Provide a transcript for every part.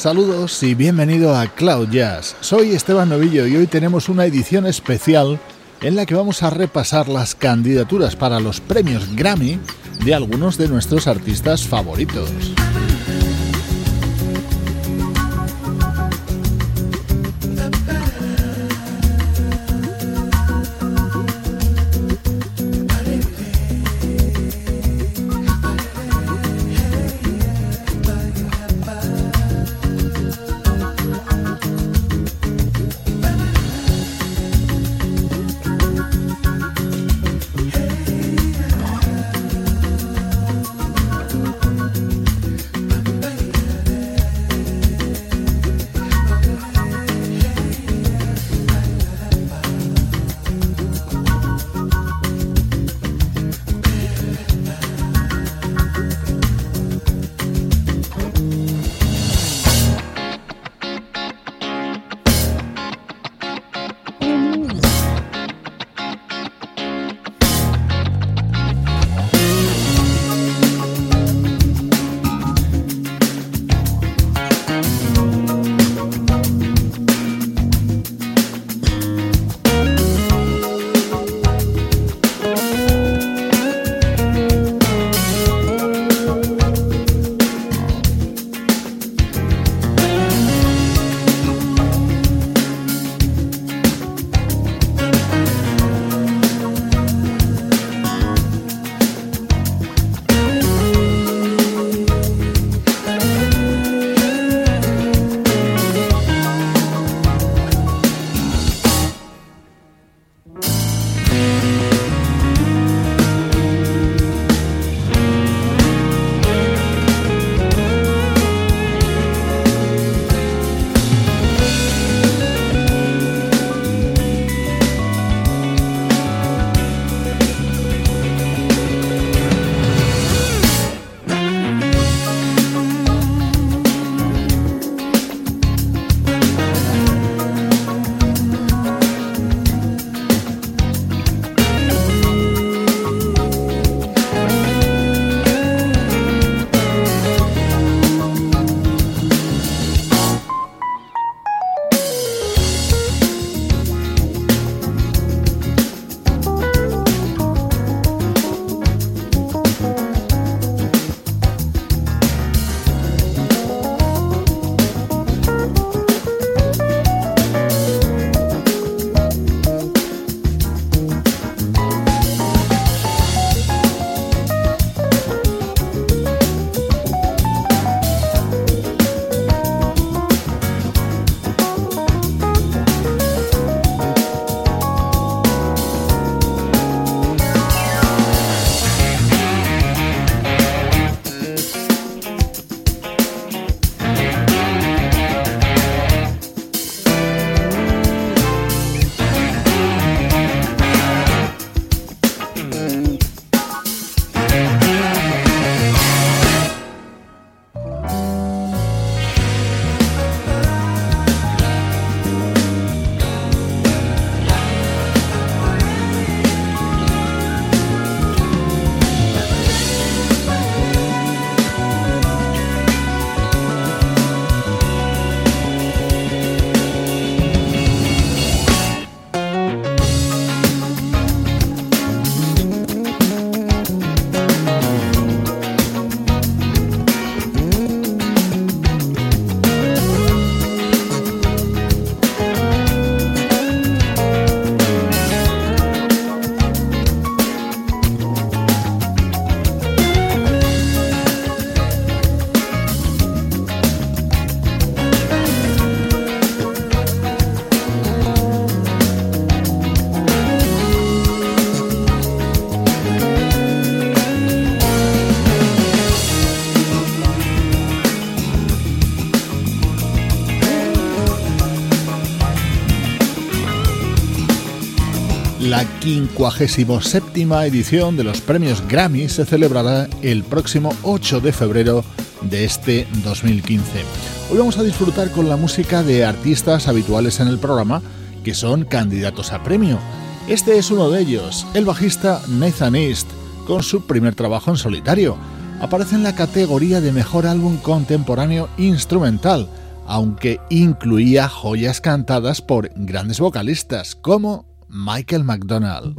Saludos y bienvenido a Cloud Jazz. Soy Esteban Novillo y hoy tenemos una edición especial en la que vamos a repasar las candidaturas para los premios Grammy de algunos de nuestros artistas favoritos. La 57 edición de los premios Grammy se celebrará el próximo 8 de febrero de este 2015. Hoy vamos a disfrutar con la música de artistas habituales en el programa que son candidatos a premio. Este es uno de ellos, el bajista Nathan East, con su primer trabajo en solitario. Aparece en la categoría de mejor álbum contemporáneo instrumental, aunque incluía joyas cantadas por grandes vocalistas como Michael McDonald.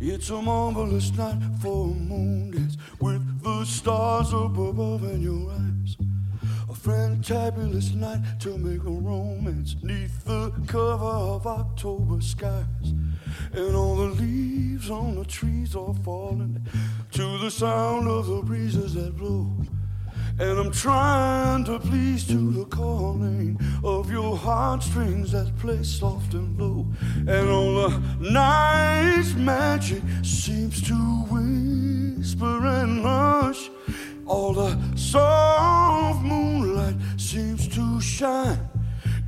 It's a marvelous night for a moon dance with the stars up above in your eyes. A fantabulous night to make a romance neath the cover of October skies. And all the leaves on the trees are falling to the sound of the breezes that blow. And I'm trying to please to the calling of your heartstrings that play soft and low. And all the night's magic seems to whisper and hush. All the soft moonlight seems to shine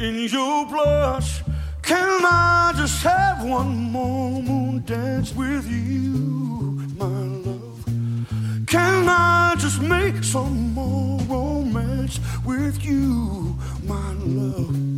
in your blush. Can I just have one more moon dance with you, my love? Can I just make some more romance with you, my love?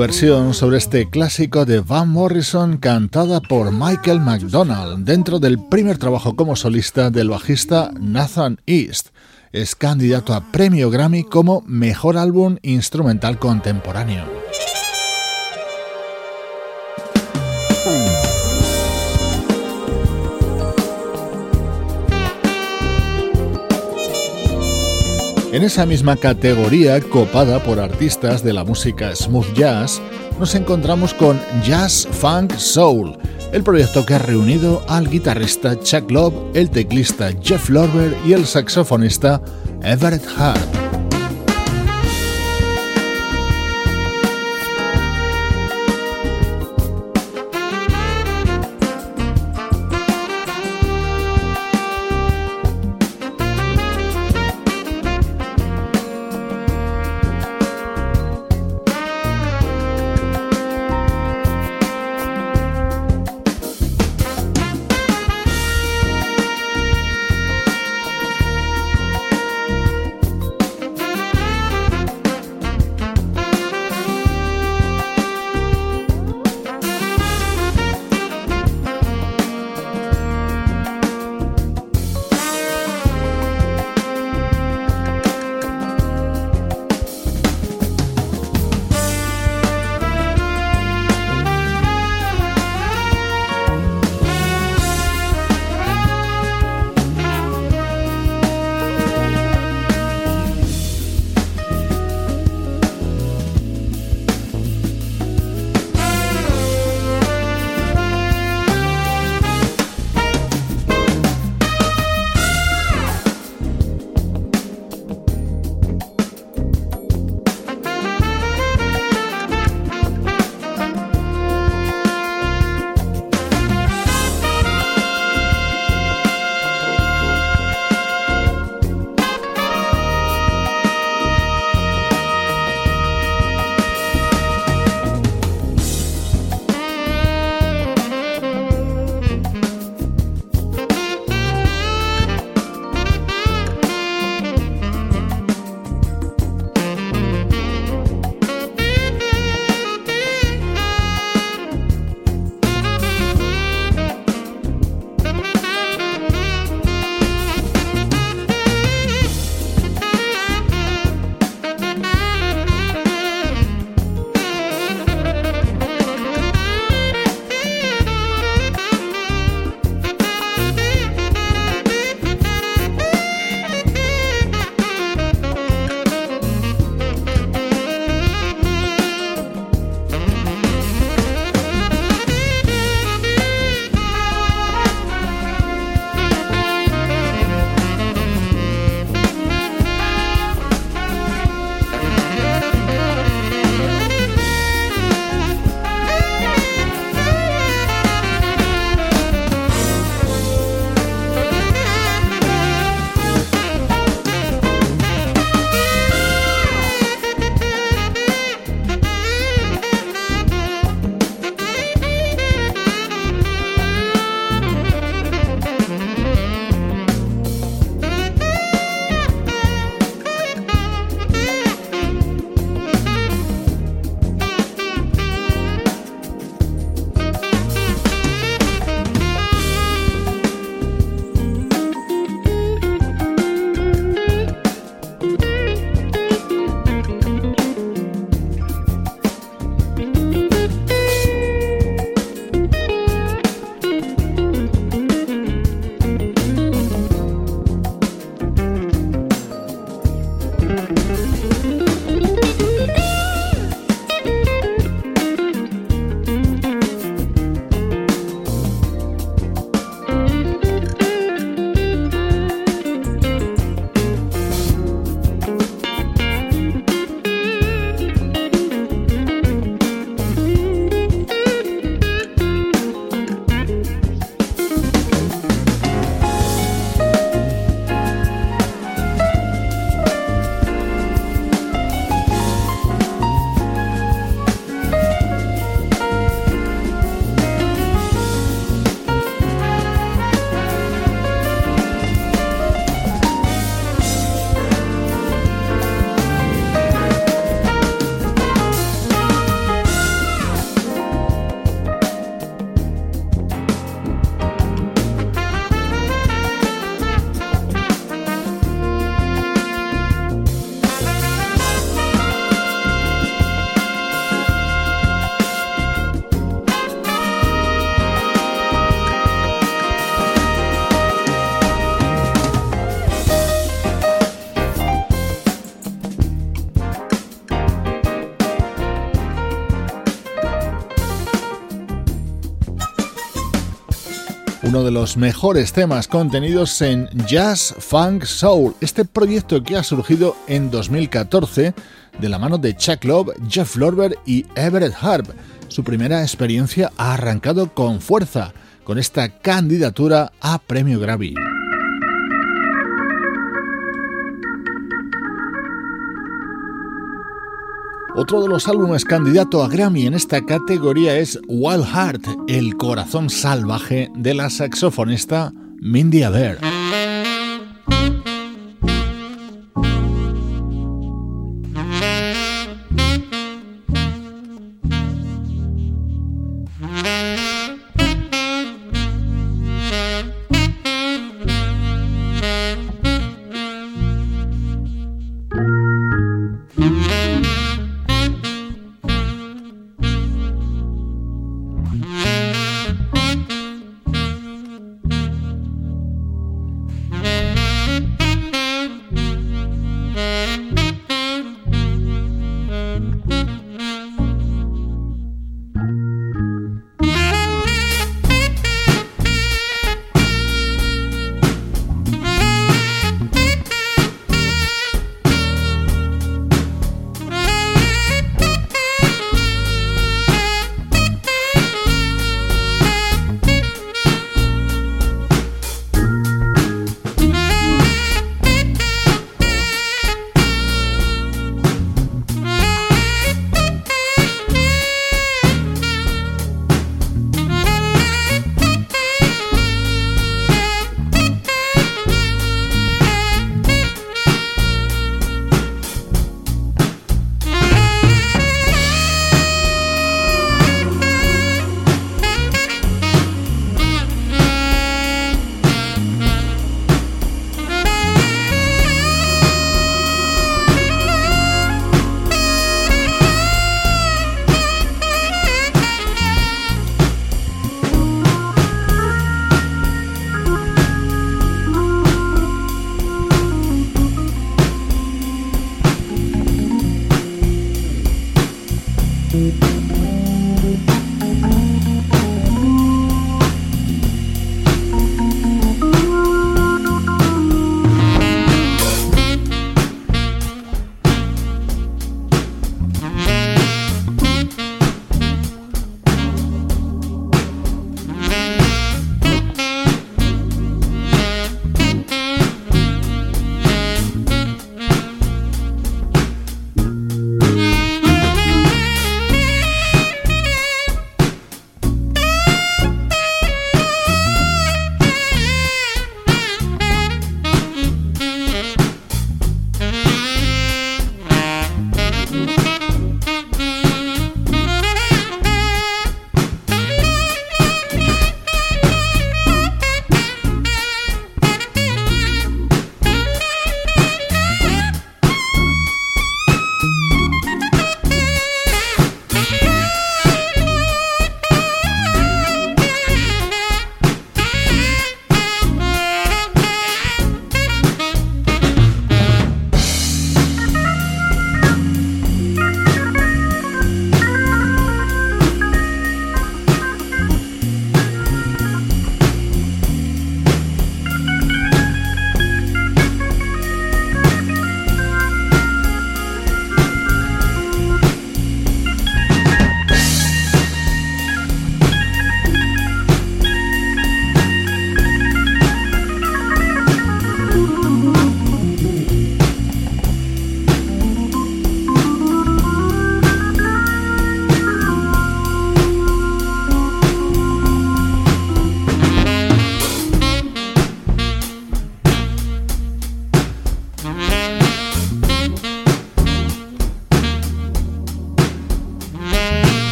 Versión sobre este clásico de Van Morrison cantada por Michael McDonald dentro del primer trabajo como solista del bajista Nathan East. Es candidato a premio Grammy como Mejor Álbum Instrumental Contemporáneo. En esa misma categoría, copada por artistas de la música smooth jazz, nos encontramos con Jazz Funk Soul, el proyecto que ha reunido al guitarrista Chuck Love, el teclista Jeff Lorber y el saxofonista Everett Hart. Uno de los mejores temas contenidos en Jazz Funk Soul, este proyecto que ha surgido en 2014 de la mano de Chuck Love, Jeff Lorber y Everett Harp. Su primera experiencia ha arrancado con fuerza con esta candidatura a Premio Grammy. Otro de los álbumes candidato a Grammy en esta categoría es Wild Heart, el corazón salvaje de la saxofonista Mindy Aber.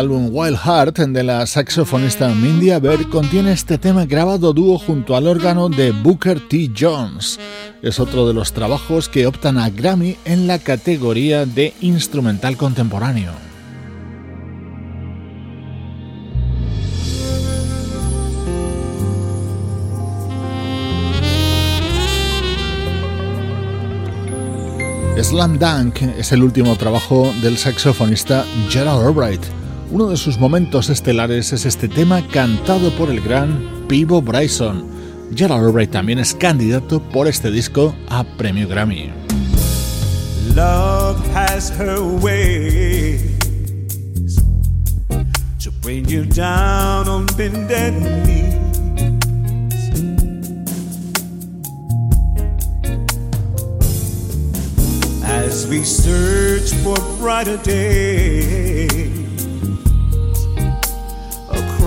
Álbum Wild Heart de la saxofonista Mindy Aber contiene este tema grabado dúo junto al órgano de Booker T. Jones. Es otro de los trabajos que optan a Grammy en la categoría de instrumental contemporáneo. Slam Dunk es el último trabajo del saxofonista Gerald Albright. Uno de sus momentos estelares es este tema cantado por el gran Pivo Bryson. Gerald Albright también es candidato por este disco a premio Grammy. Love has her to bring you down on. As we search for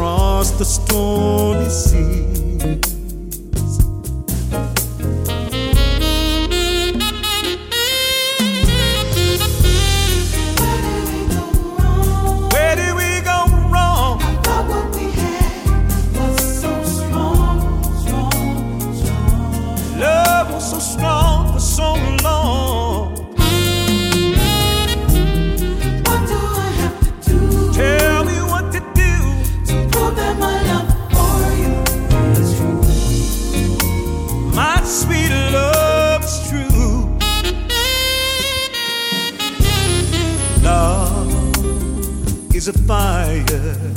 across the stormy sea. good.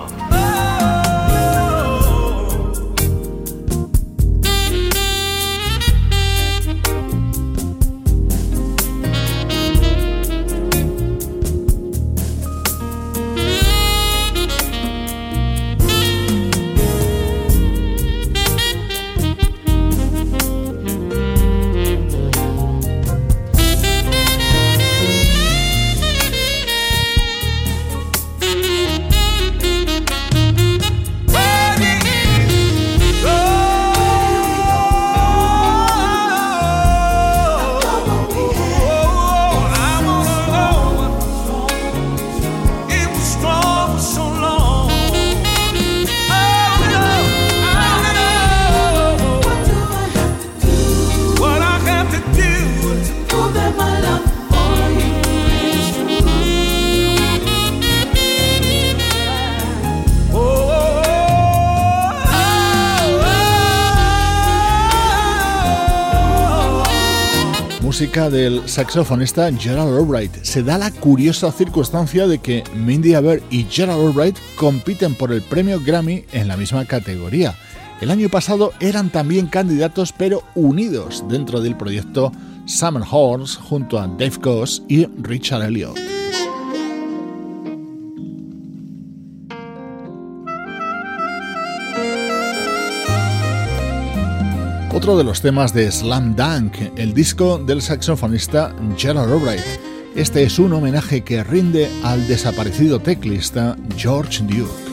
了。Del saxofonista Gerald Albright. Se da la curiosa circunstancia de que Mindy Aber y Gerald Albright compiten por el premio Grammy en la misma categoría. El año pasado eran también candidatos pero unidos dentro del proyecto Summer Horns junto a Dave Goss y Richard Elliott. Otro de los temas de Slam Dunk, el disco del saxofonista Gerald Albright. Este es un homenaje que rinde al desaparecido teclista George Duke.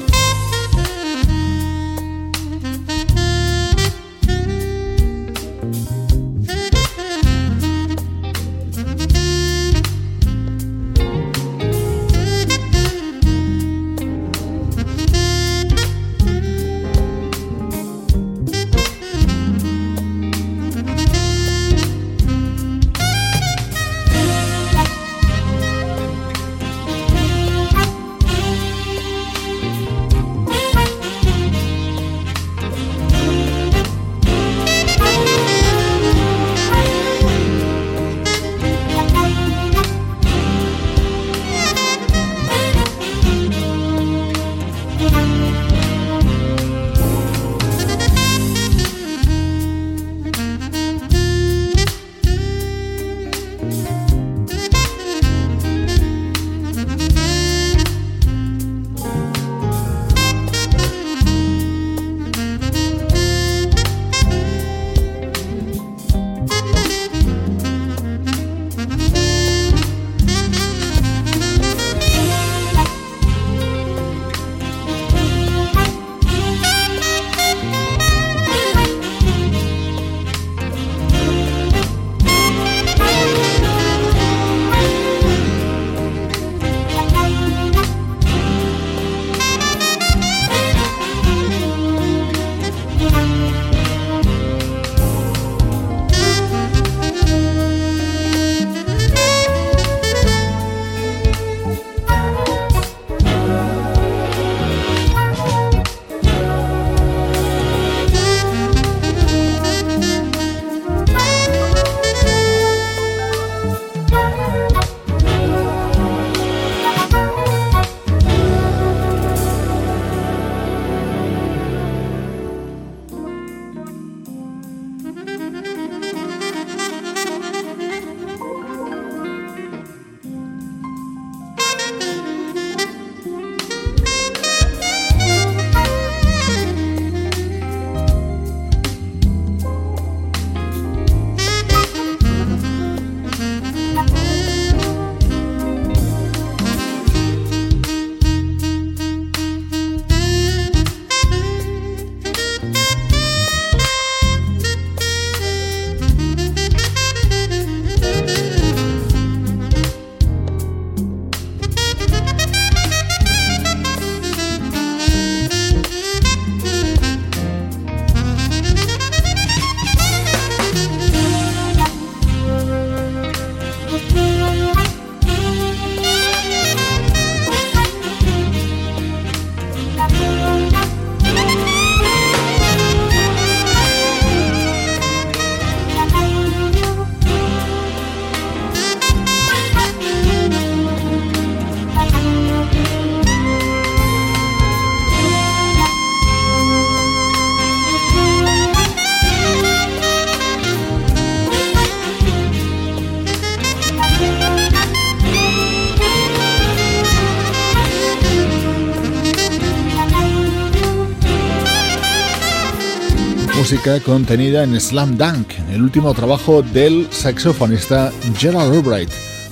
Música contenida en Slam Dunk, el último trabajo del saxofonista Gerald Albright.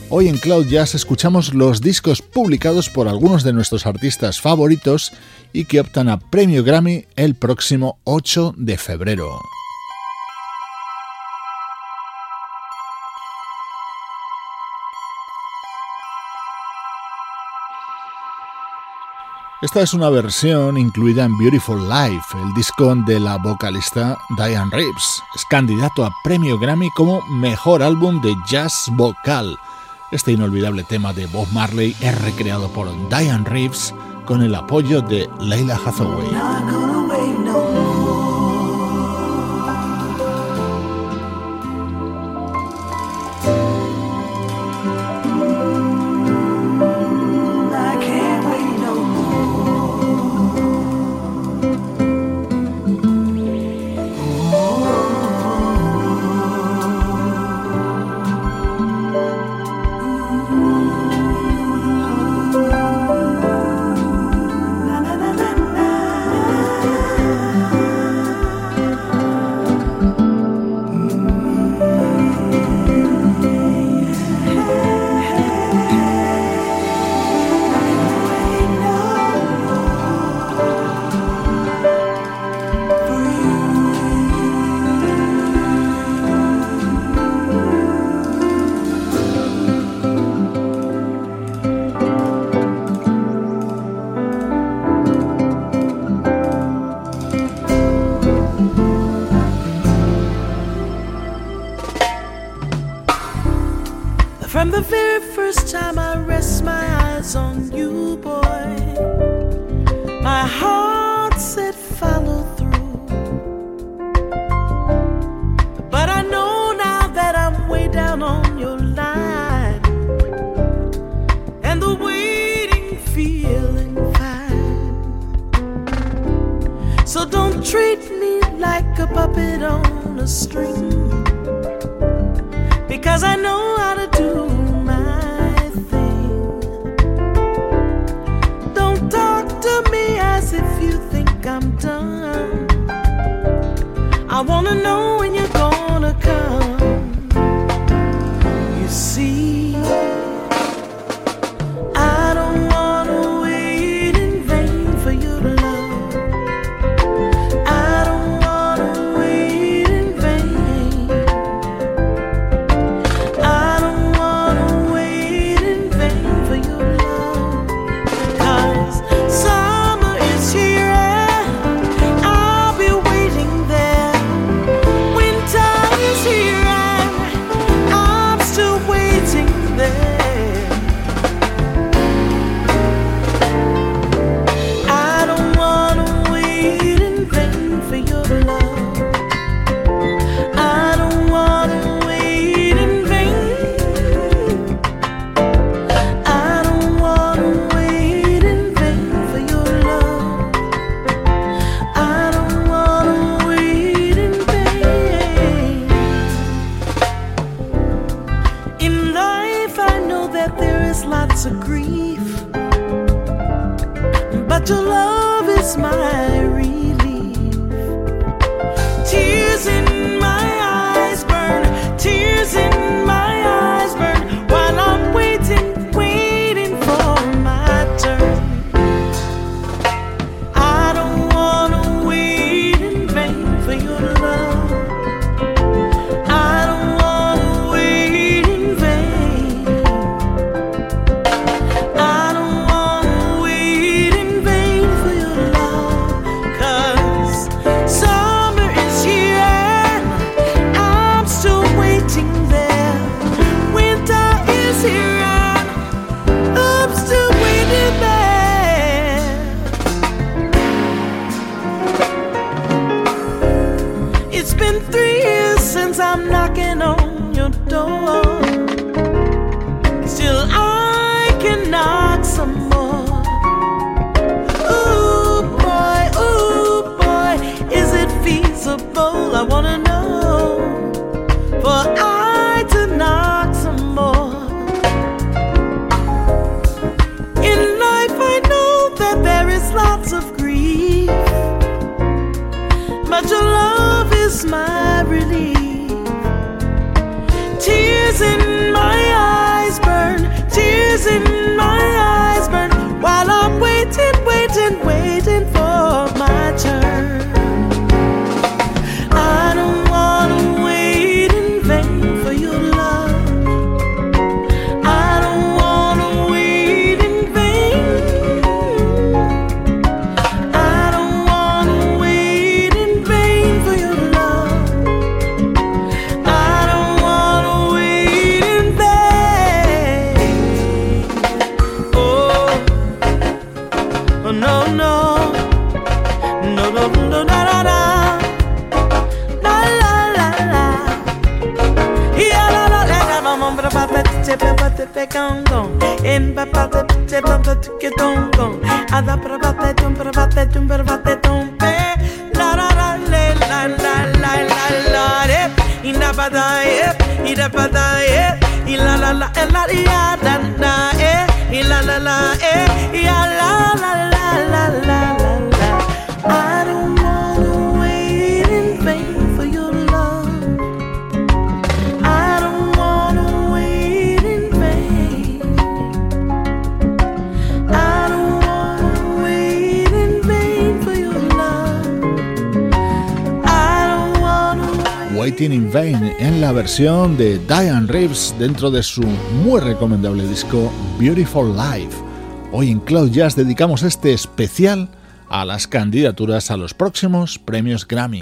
Hoy en Cloud Jazz escuchamos los discos publicados por algunos de nuestros artistas favoritos y que optan a premio Grammy el próximo 8 de febrero. Esta es una versión incluida en Beautiful Life, el disco de la vocalista Diane Reeves. Es candidato a premio Grammy como mejor álbum de jazz vocal. Este inolvidable tema de Bob Marley es recreado por Diane Reeves con el apoyo de Leila Hathaway. Treat me like a puppet on a string, because I know how to do my thing. Don't talk to me as if you think I'm done. I wanna know when you're gonna come. de congo Empapate piche panta tuque tongo Ada pravate tum pravate tum pravate tumpe La la la la la la la la la re Ina pada e eh. ida pada e eh. Ila la la eh, la la la la la e Ila la la e ya la la la en la versión de Diane Reeves dentro de su muy recomendable disco Beautiful Life. Hoy en Cloud Jazz dedicamos este especial a las candidaturas a los próximos premios Grammy.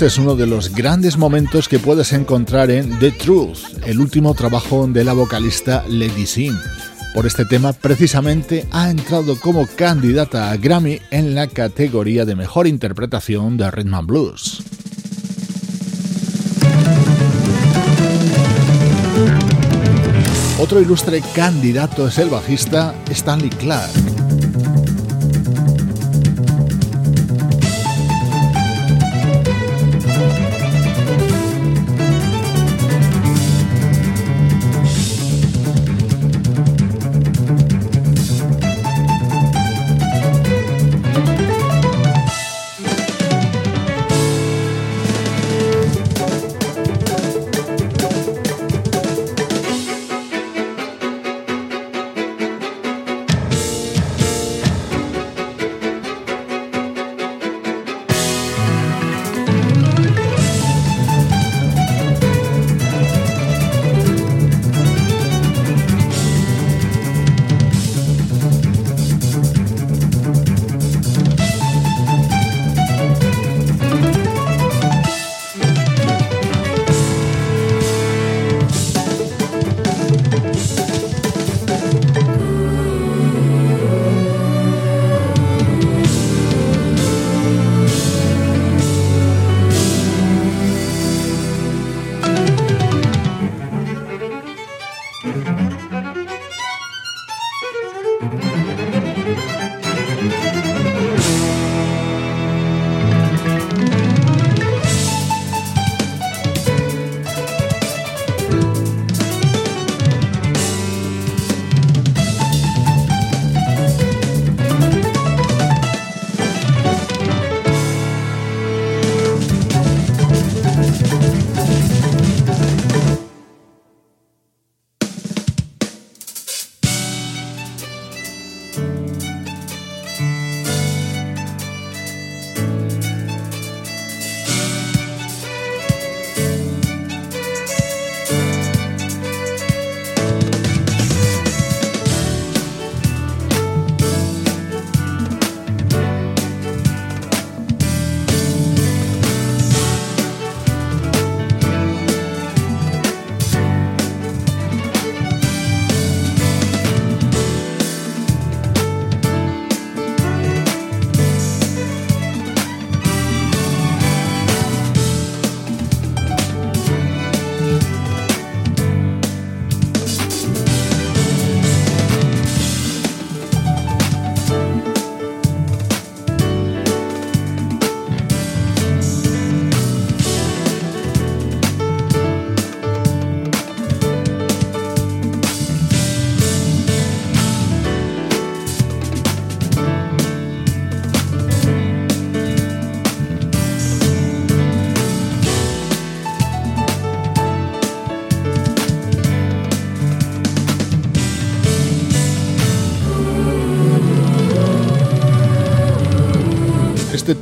Es uno de los grandes momentos que puedes encontrar en The Truth, el último trabajo de la vocalista Lady Sim. Por este tema, precisamente, ha entrado como candidata a Grammy en la categoría de mejor interpretación de Rhythm and Blues. Otro ilustre candidato es el bajista Stanley Clark.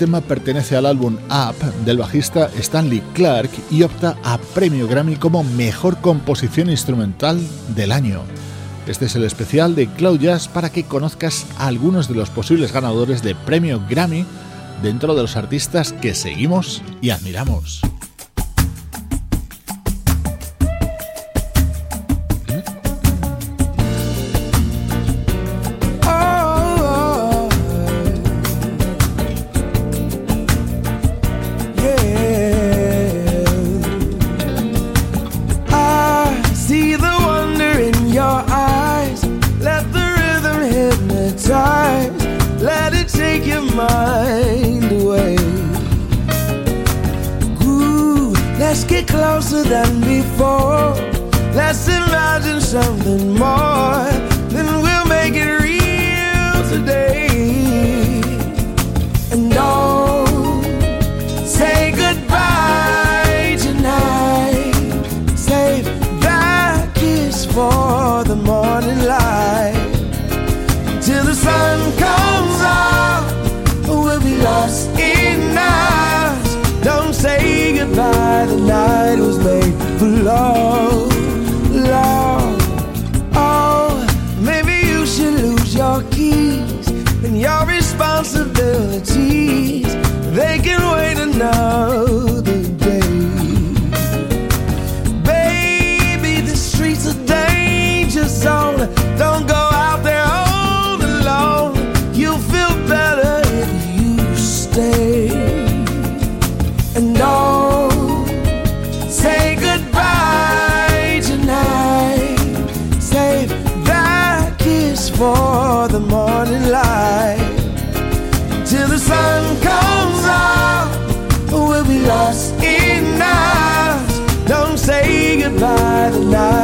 Tema pertenece al álbum Up del bajista Stanley Clark y opta a premio Grammy como mejor composición instrumental del año. Este es el especial de Cloud Jazz para que conozcas a algunos de los posibles ganadores de premio Grammy dentro de los artistas que seguimos y admiramos. Goodbye, the night was made for love, love. Oh, maybe you should lose your keys and your responsibilities. They can wait another tonight.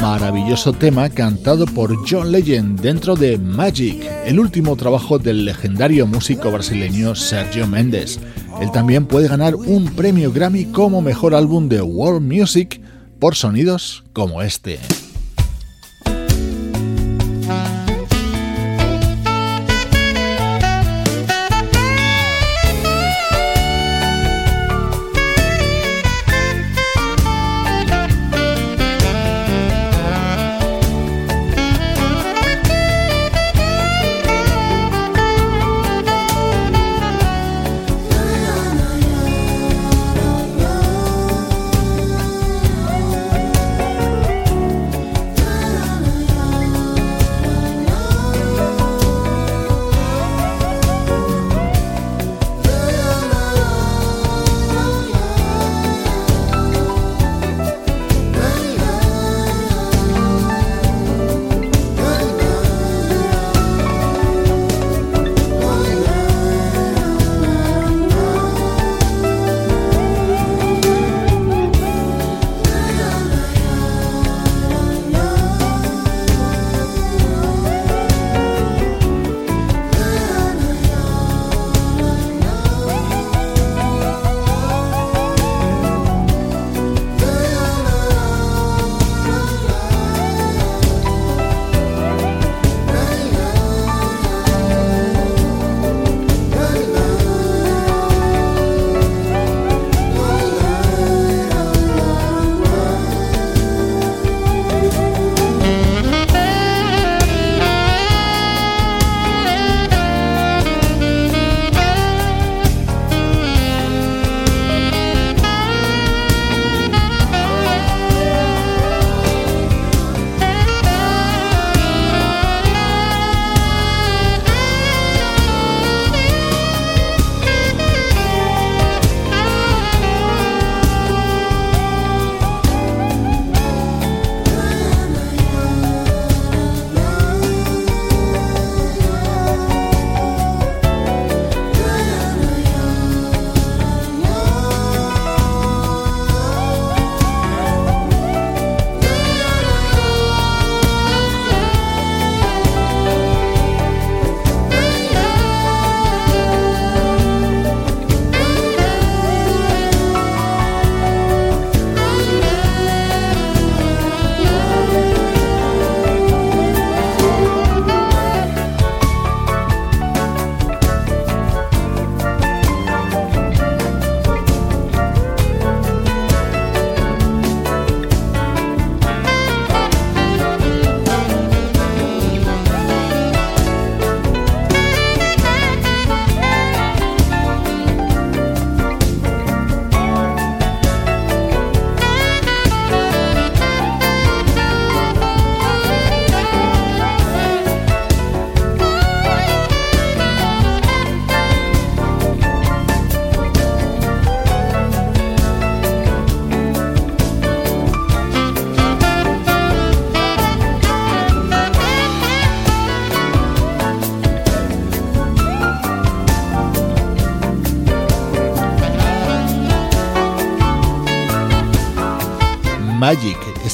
Maravilloso tema cantado por John Legend dentro de Magic, el último trabajo del legendario músico brasileño Sergio Mendes. Él también puede ganar un premio Grammy como mejor álbum de World Music por sonidos como este.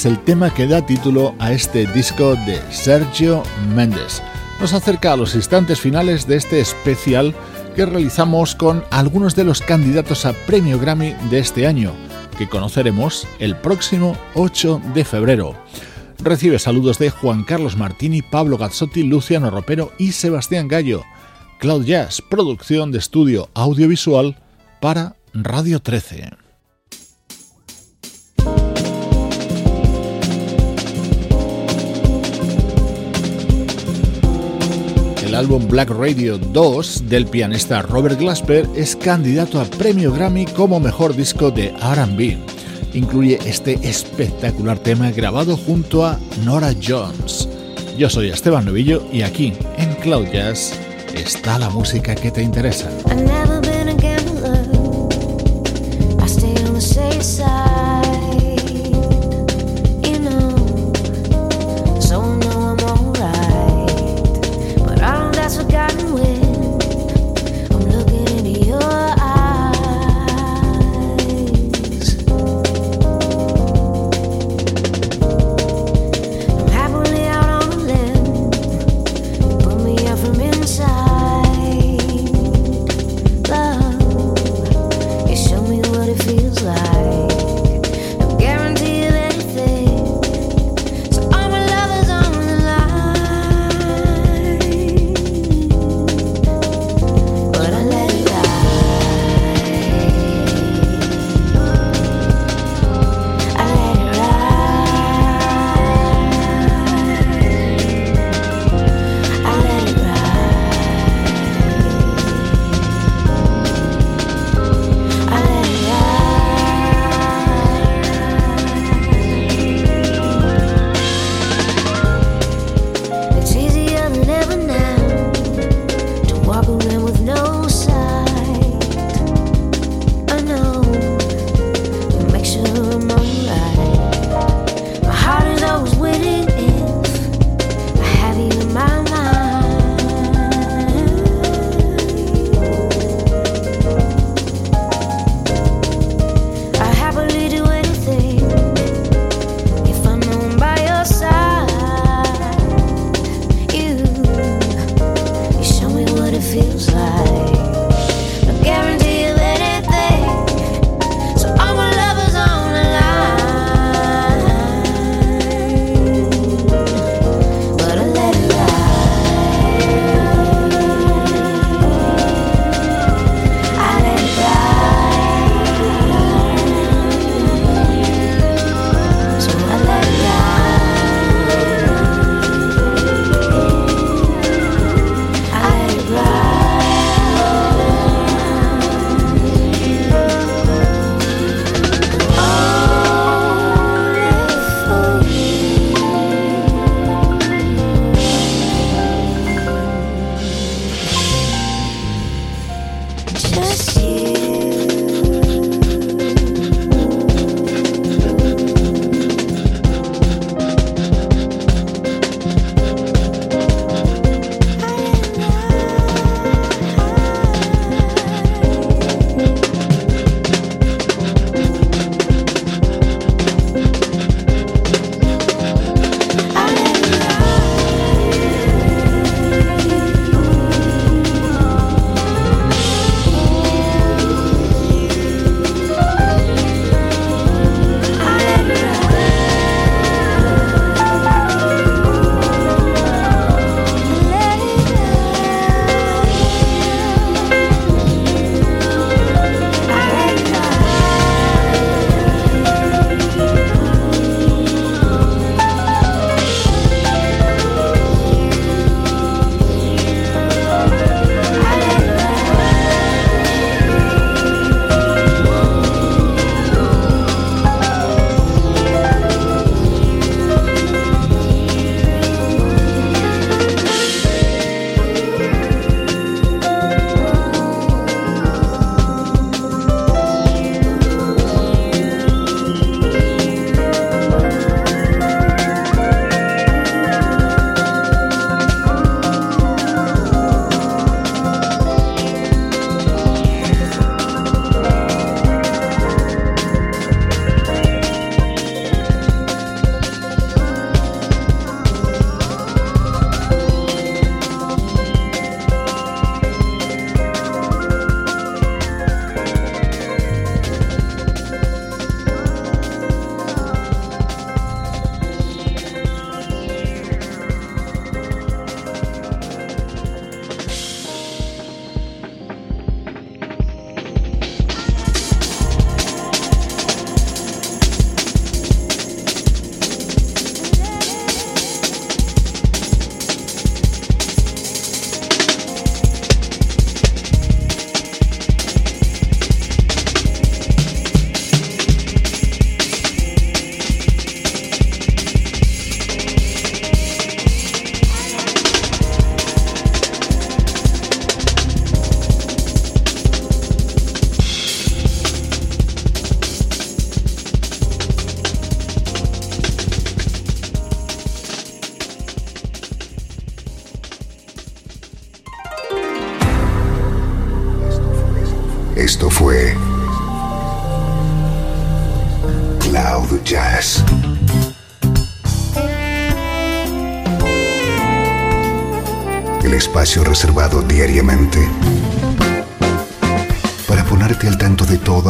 Es el tema que da título a este disco de Sergio Méndez. Nos acerca a los instantes finales de este especial que realizamos con algunos de los candidatos a premio Grammy de este año, que conoceremos el próximo 8 de febrero. Recibe saludos de Juan Carlos Martini, Pablo Gazzotti, Luciano Ropero y Sebastián Gallo. Cloud Jazz, producción de estudio audiovisual para Radio 13. El álbum Black Radio 2 del pianista Robert Glasper es candidato a premio Grammy como mejor disco de RB. Incluye este espectacular tema grabado junto a Nora Jones. Yo soy Esteban Novillo y aquí en Cloud Jazz está la música que te interesa.